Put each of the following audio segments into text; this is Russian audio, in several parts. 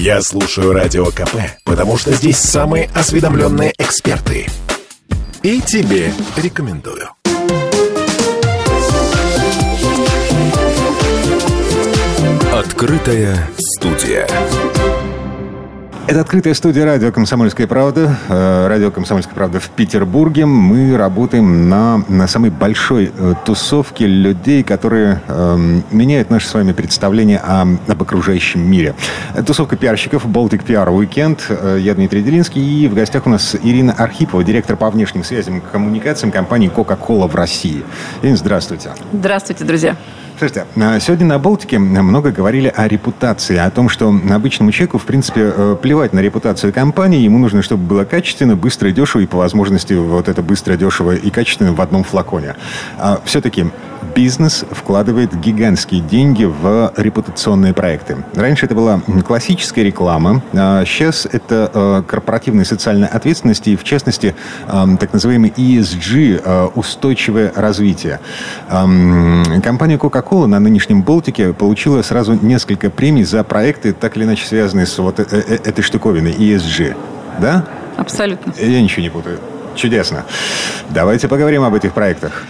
Я слушаю Радио КП, потому что здесь самые осведомленные эксперты. И тебе рекомендую. Открытая студия. Это открытая студия радио «Комсомольская правда». Э, радио «Комсомольская правда» в Петербурге. Мы работаем на, на самой большой э, тусовке людей, которые э, меняют наше с вами представление о, об окружающем мире. Тусовка пиарщиков «Baltic PR Weekend». Я Дмитрий Делинский. И в гостях у нас Ирина Архипова, директор по внешним связям и коммуникациям компании «Кока-кола» в России. Ирина, здравствуйте. Здравствуйте, друзья. Слушайте, а сегодня на Балтике много говорили о репутации, о том, что обычному человеку, в принципе, э, плевать на репутацию компании, ему нужно, чтобы было качественно, быстро и дешево, и по возможности вот это быстро, дешево и качественно в одном флаконе. А все-таки бизнес вкладывает гигантские деньги в репутационные проекты. Раньше это была классическая реклама, а сейчас это э, корпоративная социальная ответственность и, в частности, э, так называемый ESG, э, устойчивое развитие. Компания Coca-Cola на нынешнем Балтике получила сразу несколько премий за проекты, так или иначе связанные с вот этой штуковиной ESG. Да? Абсолютно. Я ничего не путаю. Чудесно. Давайте поговорим об этих проектах.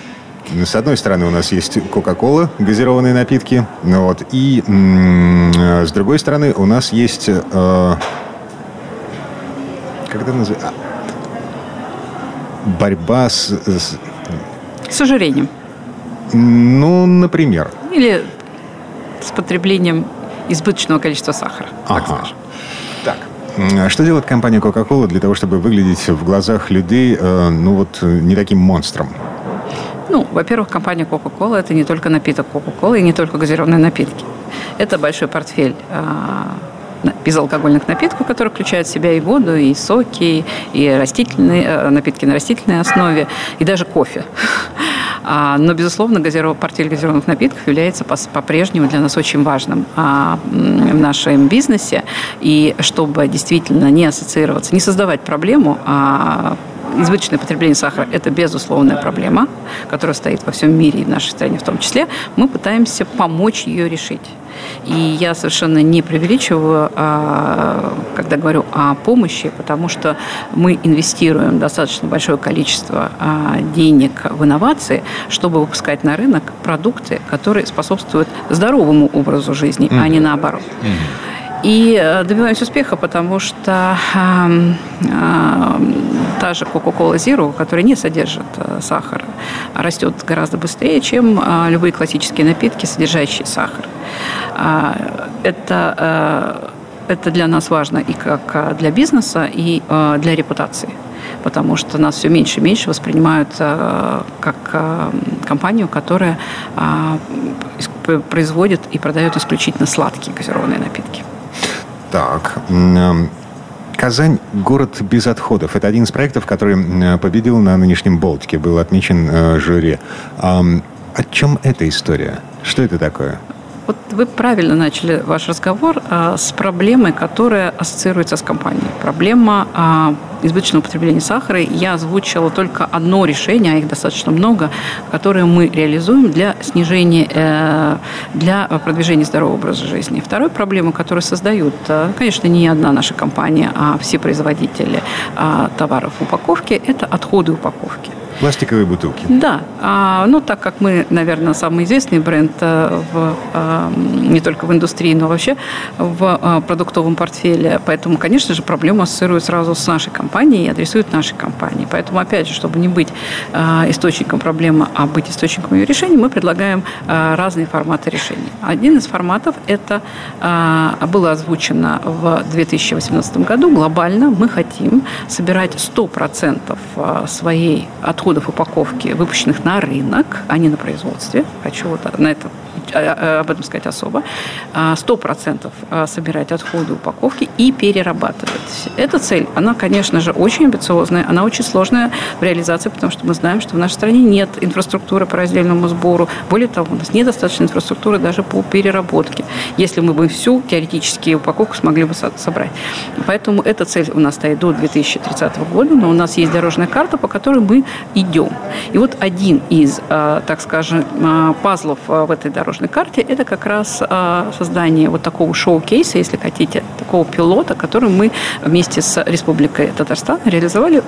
С одной стороны, у нас есть Кока-Кола, газированные напитки. Ну вот, и с другой стороны, у нас есть... Э, как это называется? Борьба с, с... С ожирением. Ну, например. Или с потреблением избыточного количества сахара, так ага. скажем. Так, а что делает компания Coca-Cola для того, чтобы выглядеть в глазах людей, э, ну вот, не таким монстром? Ну, во-первых, компания Coca-Cola – это не только напиток Coca-Cola и не только газированные напитки. Это большой портфель а, безалкогольных напитков, который включает в себя и воду, и соки, и растительные э, напитки на растительной основе, и даже кофе. А, но, безусловно, газиров... портфель газированных напитков является по-прежнему для нас очень важным а, в нашем бизнесе. И чтобы действительно не ассоциироваться, не создавать проблему, а избыточное потребление сахара – это безусловная проблема, которая стоит во всем мире и в нашей стране в том числе. Мы пытаемся помочь ее решить. И я совершенно не преувеличиваю, а, когда говорю о помощи, потому что мы инвестируем достаточно большое количество а, денег в инновации, чтобы выпускать на рынок продукты, которые способствуют здоровому образу жизни, mm-hmm. а не наоборот. Mm-hmm. И э, добиваемся успеха, потому что э, э, та же Coca-Cola Zero, которая не содержит э, сахара, растет гораздо быстрее, чем э, любые классические напитки, содержащие сахар. Э, это, э, это для нас важно и как для бизнеса, и для репутации потому что нас все меньше и меньше воспринимают э, как э, компанию, которая э, производит и продает исключительно сладкие газированные напитки. Так. Казань – город без отходов. Это один из проектов, который победил на нынешнем Болтике, был отмечен э, жюри. О чем эта история? Что это такое? Вот вы правильно начали ваш разговор а, с проблемой, которая ассоциируется с компанией. Проблема а, избыточного употребления сахара. Я озвучила только одно решение, а их достаточно много, которое мы реализуем для снижения, э, для продвижения здорового образа жизни. Второй проблема, которую создают, э, конечно, не одна наша компания, а все производители э, товаров упаковки, это отходы упаковки. Пластиковые бутылки. Да. А, ну, так как мы, наверное, самый известный бренд э, в, а, не только в индустрии, но вообще в а, продуктовом портфеле, поэтому, конечно же, проблему ассоциируют сразу с нашей компанией и адресуют нашей компании. Поэтому, опять же, чтобы не быть а, источником проблемы, а быть источником ее решения, мы предлагаем а, разные форматы решений. Один из форматов это а, было озвучено в 2018 году глобально. Мы хотим собирать 100% своей отхода отходов упаковки, выпущенных на рынок, а не на производстве. Хочу вот на это об этом сказать особо, 100% а, а, собирать отходы упаковки и перерабатывать. Эта цель, она, конечно же, очень амбициозная, она очень сложная в реализации, потому что мы знаем, что в нашей стране нет инфраструктуры по раздельному сбору. Более того, у нас недостаточно инфраструктуры даже по переработке, если мы бы всю теоретически упаковку смогли бы собрать. Поэтому эта цель у нас стоит до 2030 года, но у нас есть дорожная карта, по которой мы идем. И вот один из, так скажем, пазлов в этой дорожной дорожной карте, это как раз а, создание вот такого шоу-кейса, если хотите, такого пилота, который мы вместе с Республикой Татарстан реализовали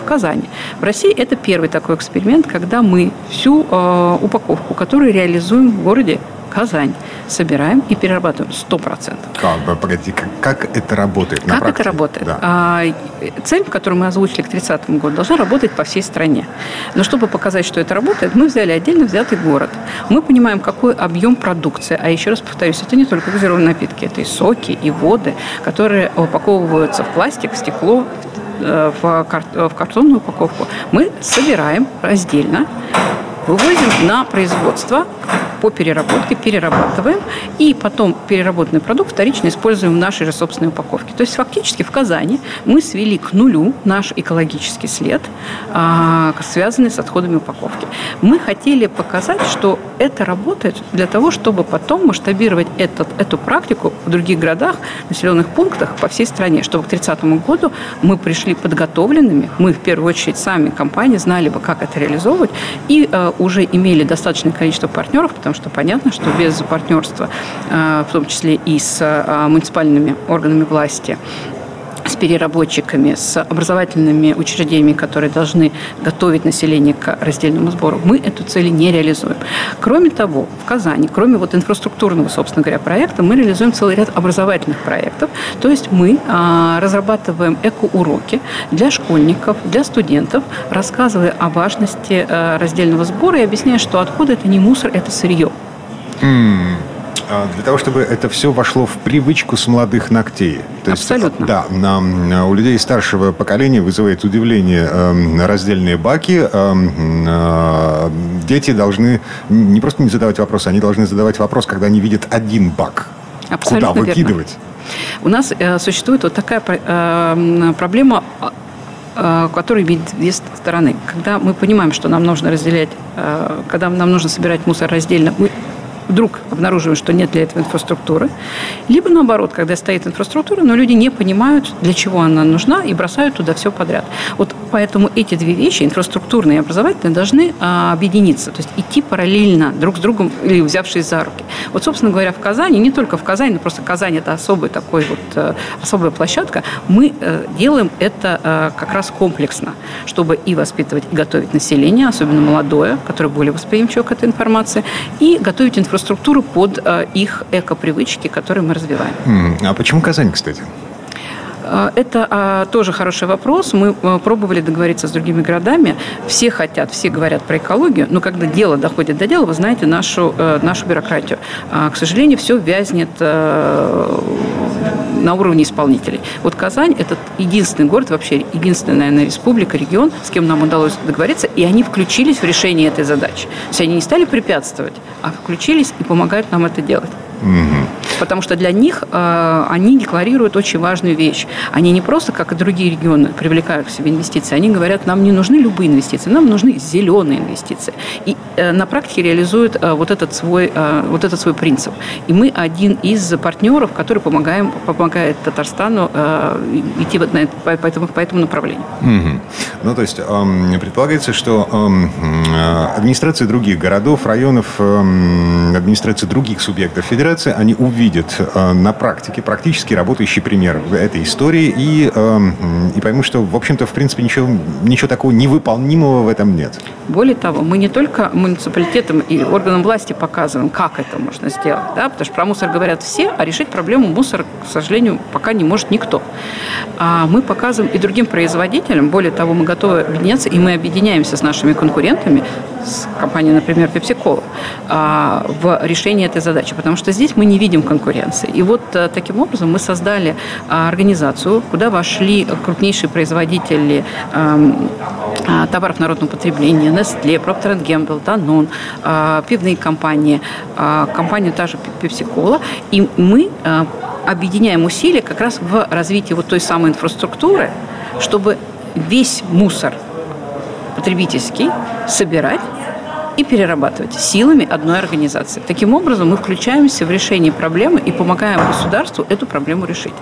в Казани. В России это первый такой эксперимент, когда мы всю э, упаковку, которую реализуем в городе Казань, собираем и перерабатываем 100%. Как, погоди, как, как это работает? Как практике? это работает? Да. А, цель, которую мы озвучили к 30 году, должна работать по всей стране. Но чтобы показать, что это работает, мы взяли отдельно взятый город. Мы понимаем, какой объем продукции. А еще раз повторюсь, это не только газированные напитки, это и соки, и воды, которые упаковываются в пластик, в стекло, Э, в, в картонную упаковку, мы собираем раздельно, вывозим на производство по переработке, перерабатываем, и потом переработанный продукт вторично используем в нашей же собственной упаковке. То есть фактически в Казани мы свели к нулю наш экологический след, а, связанный с отходами упаковки. Мы хотели показать, что это работает для того, чтобы потом масштабировать этот, эту практику в других городах, населенных пунктах по всей стране, чтобы к 30 году мы пришли подготовленными, мы в первую очередь сами компании знали бы, как это реализовывать, и э, уже имели достаточное количество партнеров, потому что понятно, что без партнерства, э, в том числе и с э, муниципальными органами власти, с переработчиками, с образовательными учреждениями, которые должны готовить население к раздельному сбору, мы эту цель не реализуем. Кроме того, в Казани, кроме вот инфраструктурного, собственно говоря, проекта, мы реализуем целый ряд образовательных проектов. То есть мы а, разрабатываем эко-уроки для школьников, для студентов, рассказывая о важности а, раздельного сбора и объясняя, что отходы – это не мусор, это сырье. Mm. А, для того, чтобы это все вошло в привычку с молодых ногтей. То Абсолютно. Есть, да, на, у людей старшего поколения вызывает удивление э, раздельные баки. Э, э, дети должны не просто не задавать вопросы, они должны задавать вопрос, когда они видят один бак. Абсолютно Куда выкидывать? Верно. У нас э, существует вот такая э, проблема э, который имеет две стороны. Когда мы понимаем, что нам нужно разделять, э, когда нам нужно собирать мусор раздельно, мы вдруг обнаруживаем, что нет для этого инфраструктуры. Либо наоборот, когда стоит инфраструктура, но люди не понимают, для чего она нужна, и бросают туда все подряд. Вот поэтому эти две вещи, инфраструктурные и образовательные, должны а, объединиться, то есть идти параллельно друг с другом или взявшись за руки. Вот, собственно говоря, в Казани, не только в Казани, но просто Казань – это особый такой вот, э, особая площадка, мы э, делаем это э, как раз комплексно, чтобы и воспитывать, и готовить население, особенно молодое, которое более восприимчиво к этой информации, и готовить инфраструктуру инфраструктуру под э, их эко-привычки, которые мы развиваем. А почему Казань, кстати? Э, это а, тоже хороший вопрос. Мы а, пробовали договориться с другими городами. Все хотят, все говорят про экологию, но когда дело доходит до дела, вы знаете нашу, а, нашу бюрократию. А, к сожалению, все вязнет а, на уровне исполнителей. Вот Казань – это единственный город, вообще единственная, наверное, республика, регион, с кем нам удалось договориться, и они включились в решение этой задачи. То есть они не стали препятствовать, а включились и помогают нам это делать. Угу. Потому что для них э, они декларируют очень важную вещь. Они не просто, как и другие регионы, привлекают к себе инвестиции. Они говорят, нам не нужны любые инвестиции, нам нужны зеленые инвестиции. И э, на практике реализуют э, вот, этот свой, э, вот этот свой принцип. И мы один из партнеров, который помогаем, помогает Татарстану э, идти вот на, по, по, этому, по этому направлению. Угу. Ну, то есть э, предполагается, что э, администрации других городов, районов, э, администрации других субъектов федерации, они увидят увидят э, на практике практически работающий пример этой истории и, э, и поймут, что, в общем-то, в принципе, ничего, ничего такого невыполнимого в этом нет. Более того, мы не только муниципалитетам и органам власти показываем, как это можно сделать, да, потому что про мусор говорят все, а решить проблему мусора, к сожалению, пока не может никто. А мы показываем и другим производителям, более того, мы готовы объединяться, и мы объединяемся с нашими конкурентами, с компанией, например, PepsiCo, а, в решении этой задачи, потому что здесь мы не видим конкуренции. И вот э, таким образом мы создали а, организацию, куда вошли крупнейшие производители эм, а, товаров народного потребления, Nestle, Procter Gamble, Danone, пивные компании, компанию та же Pepsi-Cola. И мы э, объединяем усилия как раз в развитии вот той самой инфраструктуры, чтобы весь мусор потребительский собирать и перерабатывать силами одной организации. Таким образом, мы включаемся в решение проблемы и помогаем государству эту проблему решить.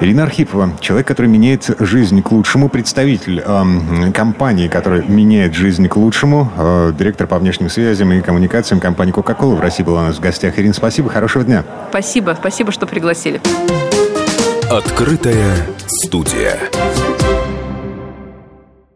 Ирина Архипова, человек, который меняет жизнь к лучшему, представитель э, компании, которая меняет жизнь к лучшему, э, директор по внешним связям и коммуникациям компании Coca-Cola в России была у нас в гостях. Ирина, спасибо, хорошего дня. Спасибо, спасибо, что пригласили. Открытая студия.